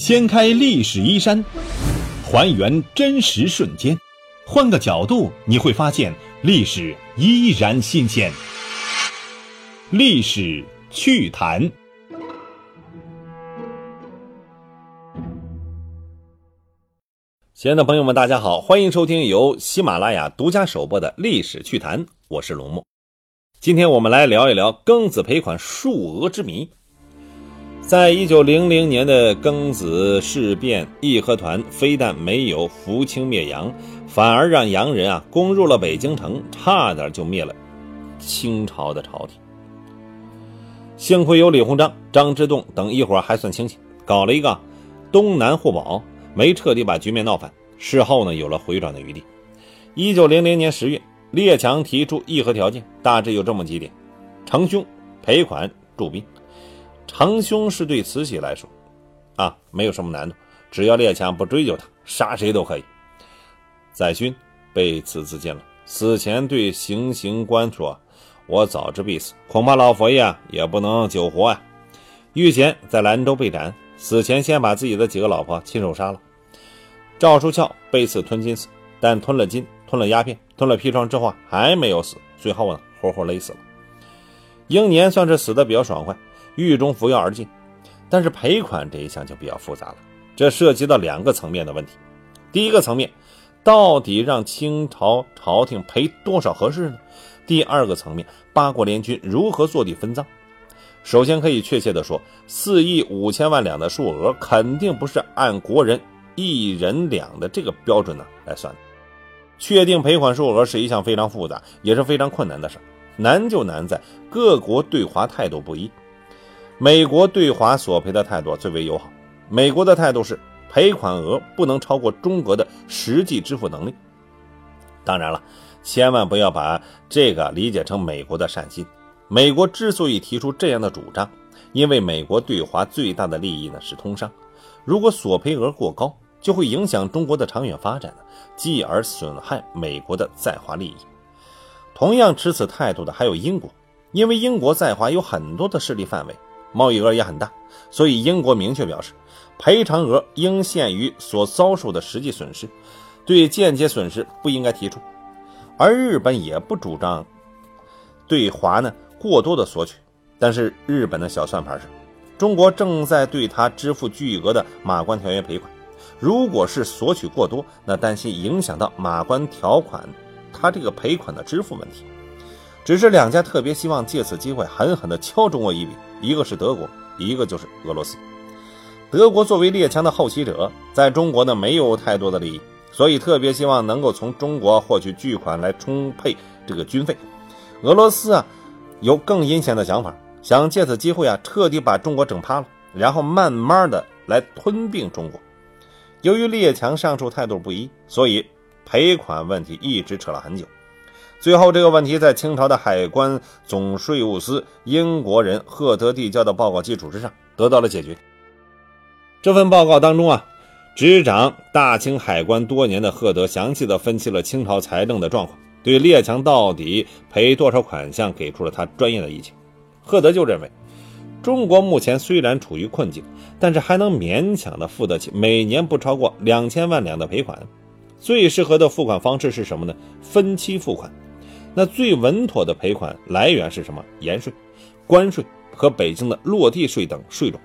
掀开历史衣衫，还原真实瞬间，换个角度你会发现历史依然新鲜。历史趣谈。亲爱的朋友们，大家好，欢迎收听由喜马拉雅独家首播的《历史趣谈》，我是龙墨。今天我们来聊一聊庚子赔款数额之谜。在一九零零年的庚子事变，义和团非但没有扶清灭洋，反而让洋人啊攻入了北京城，差点就灭了清朝的朝廷。幸亏有李鸿章、张之洞等一伙还算清醒，搞了一个东南互保，没彻底把局面闹翻。事后呢，有了回转的余地。一九零零年十月。列强提出议和条件，大致有这么几点：成兄、赔款、驻兵。长兄是对慈禧来说，啊，没有什么难度，只要列强不追究他，杀谁都可以。载勋被赐自尽了，死前对行刑官说：“我早知必死，恐怕老佛爷啊也不能久活啊。”玉贤在兰州被斩，死前先把自己的几个老婆亲手杀了。赵书翘被赐吞金死，但吞了金。吞了鸦片，吞了砒霜之后，还没有死，最后呢，活活勒死了。英年算是死的比较爽快，狱中服药而尽。但是赔款这一项就比较复杂了，这涉及到两个层面的问题。第一个层面，到底让清朝朝廷赔多少合适呢？第二个层面，八国联军如何坐地分赃？首先可以确切的说，四亿五千万两的数额肯定不是按国人一人两的这个标准呢来算的。确定赔款数额是一项非常复杂也是非常困难的事难就难在各国对华态度不一。美国对华索赔的态度最为友好，美国的态度是赔款额不能超过中国的实际支付能力。当然了，千万不要把这个理解成美国的善心。美国之所以提出这样的主张，因为美国对华最大的利益呢是通商，如果索赔额过高。就会影响中国的长远发展继而损害美国的在华利益。同样持此态度的还有英国，因为英国在华有很多的势力范围，贸易额也很大，所以英国明确表示，赔偿额应限于所遭受的实际损失，对间接损失不应该提出。而日本也不主张对华呢过多的索取，但是日本的小算盘是，中国正在对他支付巨额的马关条约赔款。如果是索取过多，那担心影响到马关条款，他这个赔款的支付问题。只是两家特别希望借此机会狠狠地敲中国一笔，一个是德国，一个就是俄罗斯。德国作为列强的后起者，在中国呢没有太多的利益，所以特别希望能够从中国获取巨款来充沛这个军费。俄罗斯啊，有更阴险的想法，想借此机会啊彻底把中国整趴了，然后慢慢的来吞并中国。由于列强上述态度不一，所以赔款问题一直扯了很久。最后，这个问题在清朝的海关总税务司英国人赫德递交的报告基础之上得到了解决。这份报告当中啊，执掌大清海关多年的赫德详细的分析了清朝财政的状况，对列强到底赔多少款项给出了他专业的意见。赫德就认为。中国目前虽然处于困境，但是还能勉强的付得起每年不超过两千万两的赔款。最适合的付款方式是什么呢？分期付款。那最稳妥的赔款来源是什么？盐税、关税和北京的落地税等税种。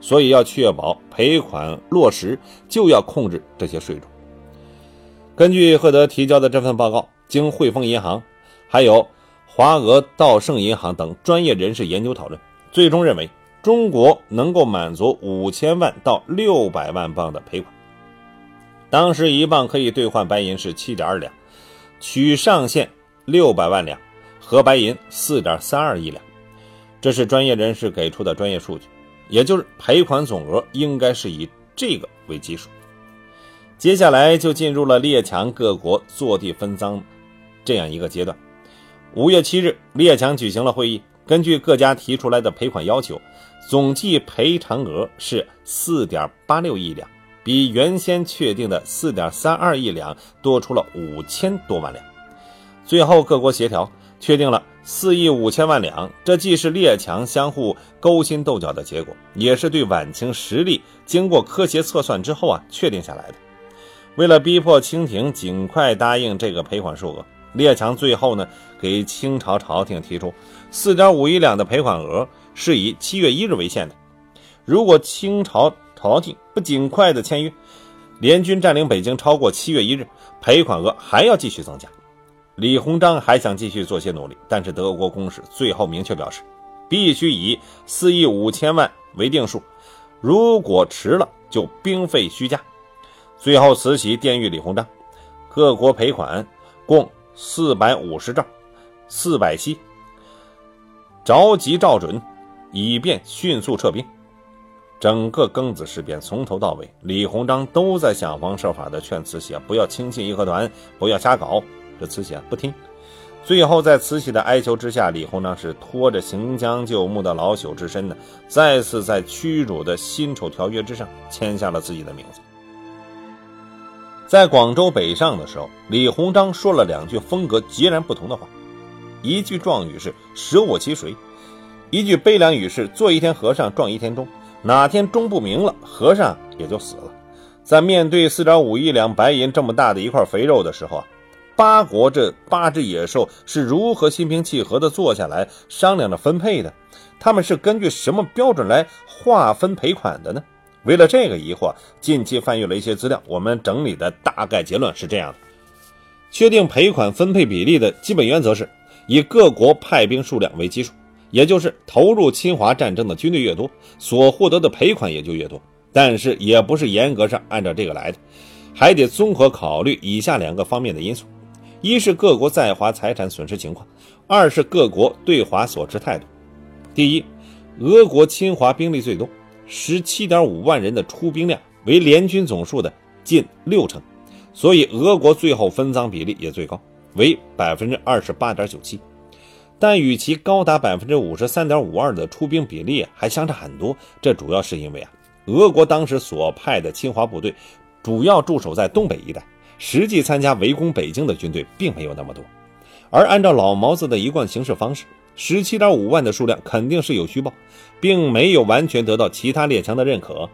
所以要确保赔款落实，就要控制这些税种。根据赫德提交的这份报告，经汇丰银行、还有华俄道盛银行等专业人士研究讨论。最终认为，中国能够满足五千万到六百万镑的赔款。当时一磅可以兑换白银是七点二两，取上限六百万两，合白银四点三二亿两。这是专业人士给出的专业数据，也就是赔款总额应该是以这个为基数。接下来就进入了列强各国坐地分赃这样一个阶段。五月七日，列强举行了会议。根据各家提出来的赔款要求，总计赔偿额是四点八六亿两，比原先确定的四点三二亿两多出了五千多万两。最后各国协调，确定了四亿五千万两，这既是列强相互勾心斗角的结果，也是对晚清实力经过科学测算之后啊确定下来的。为了逼迫清廷尽快答应这个赔款数额，列强最后呢给清朝朝廷提出四点五亿两的赔款额是以七月一日为限的。如果清朝朝廷不尽快的签约，联军占领北京超过七月一日，赔款额还要继续增加。李鸿章还想继续做些努力，但是德国公使最后明确表示，必须以四亿五千万为定数，如果迟了就兵费虚加。最后慈禧电谕李鸿章，各国赔款共四百五十兆，四百期，着急照准，以便迅速撤兵。整个庚子事变从头到尾，李鸿章都在想方设法的劝慈禧啊，不要轻信义和团，不要瞎搞。这慈禧啊不听，最后在慈禧的哀求之下，李鸿章是拖着行将就木的老朽之身呢，再次在屈辱的辛丑条约之上签下了自己的名字。在广州北上的时候，李鸿章说了两句风格截然不同的话，一句壮语是“舍我其谁”，一句悲凉语是“做一天和尚撞一天钟”，哪天钟不鸣了，和尚也就死了。在面对四点五亿两白银这么大的一块肥肉的时候啊。八国这八只野兽是如何心平气和地坐下来商量着分配的？他们是根据什么标准来划分赔款的呢？为了这个疑惑，近期翻阅了一些资料，我们整理的大概结论是这样的：确定赔款分配比例的基本原则是以各国派兵数量为基数，也就是投入侵华战争的军队越多，所获得的赔款也就越多。但是也不是严格上按照这个来的，还得综合考虑以下两个方面的因素。一是各国在华财产损失情况，二是各国对华所持态度。第一，俄国侵华兵力最多，十七点五万人的出兵量为联军总数的近六成，所以俄国最后分赃比例也最高，为百分之二十八点九七。但与其高达百分之五十三点五二的出兵比例还相差很多，这主要是因为啊，俄国当时所派的侵华部队主要驻守在东北一带。实际参加围攻北京的军队并没有那么多，而按照老毛子的一贯行事方式，十七点五万的数量肯定是有虚报，并没有完全得到其他列强的认可。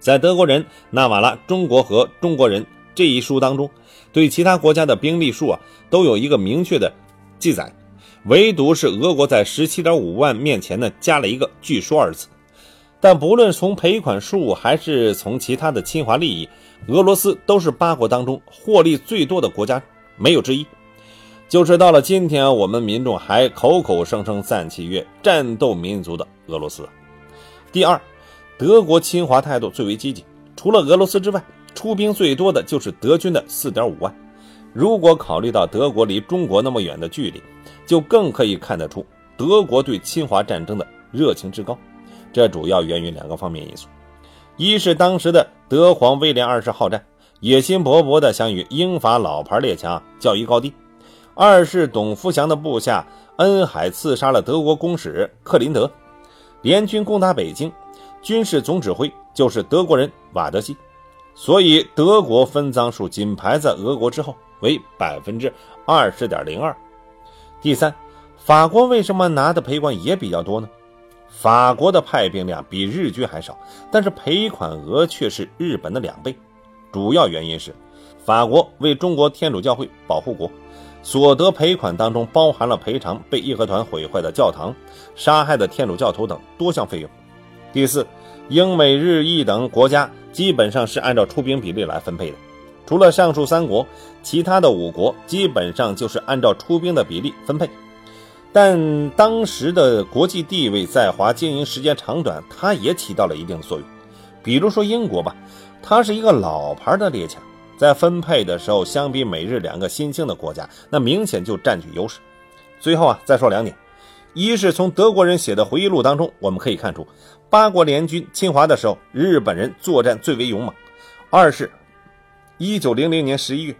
在德国人纳瓦拉《中国和中国人》这一书当中，对其他国家的兵力数啊都有一个明确的记载，唯独是俄国在十七点五万面前呢加了一个“据说”二字。但不论从赔款数还是从其他的侵华利益，俄罗斯都是八国当中获利最多的国家，没有之一。就是到了今天，我们民众还口口声声赞其曰战斗民族的俄罗斯。第二，德国侵华态度最为积极，除了俄罗斯之外，出兵最多的就是德军的四点五万。如果考虑到德国离中国那么远的距离，就更可以看得出德国对侵华战争的热情之高。这主要源于两个方面因素。一是当时的德皇威廉二世好战，野心勃勃地想与英法老牌列强较一高低；二是董福祥的部下恩海刺杀了德国公使克林德，联军攻打北京，军事总指挥就是德国人瓦德西，所以德国分赃数仅排在俄国之后，为百分之二十点零二。第三，法国为什么拿的赔款也比较多呢？法国的派兵量比日军还少，但是赔款额却是日本的两倍。主要原因是，法国为中国天主教会保护国，所得赔款当中包含了赔偿被义和团毁坏的教堂、杀害的天主教徒等多项费用。第四，英美日意等国家基本上是按照出兵比例来分配的，除了上述三国，其他的五国基本上就是按照出兵的比例分配。但当时的国际地位在华经营时间长短，它也起到了一定的作用。比如说英国吧，它是一个老牌的列强，在分配的时候，相比美日两个新兴的国家，那明显就占据优势。最后啊，再说两点：一是从德国人写的回忆录当中，我们可以看出八国联军侵华的时候，日本人作战最为勇猛；二是，一九零零年十一月，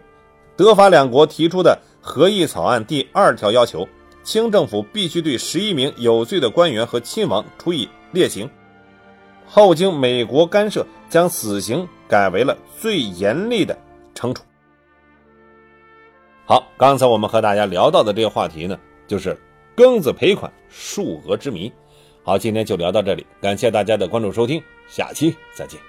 德法两国提出的合议草案第二条要求。清政府必须对十一名有罪的官员和亲王处以烈刑，后经美国干涉，将死刑改为了最严厉的惩处。好，刚才我们和大家聊到的这个话题呢，就是庚子赔款数额之谜。好，今天就聊到这里，感谢大家的关注收听，下期再见。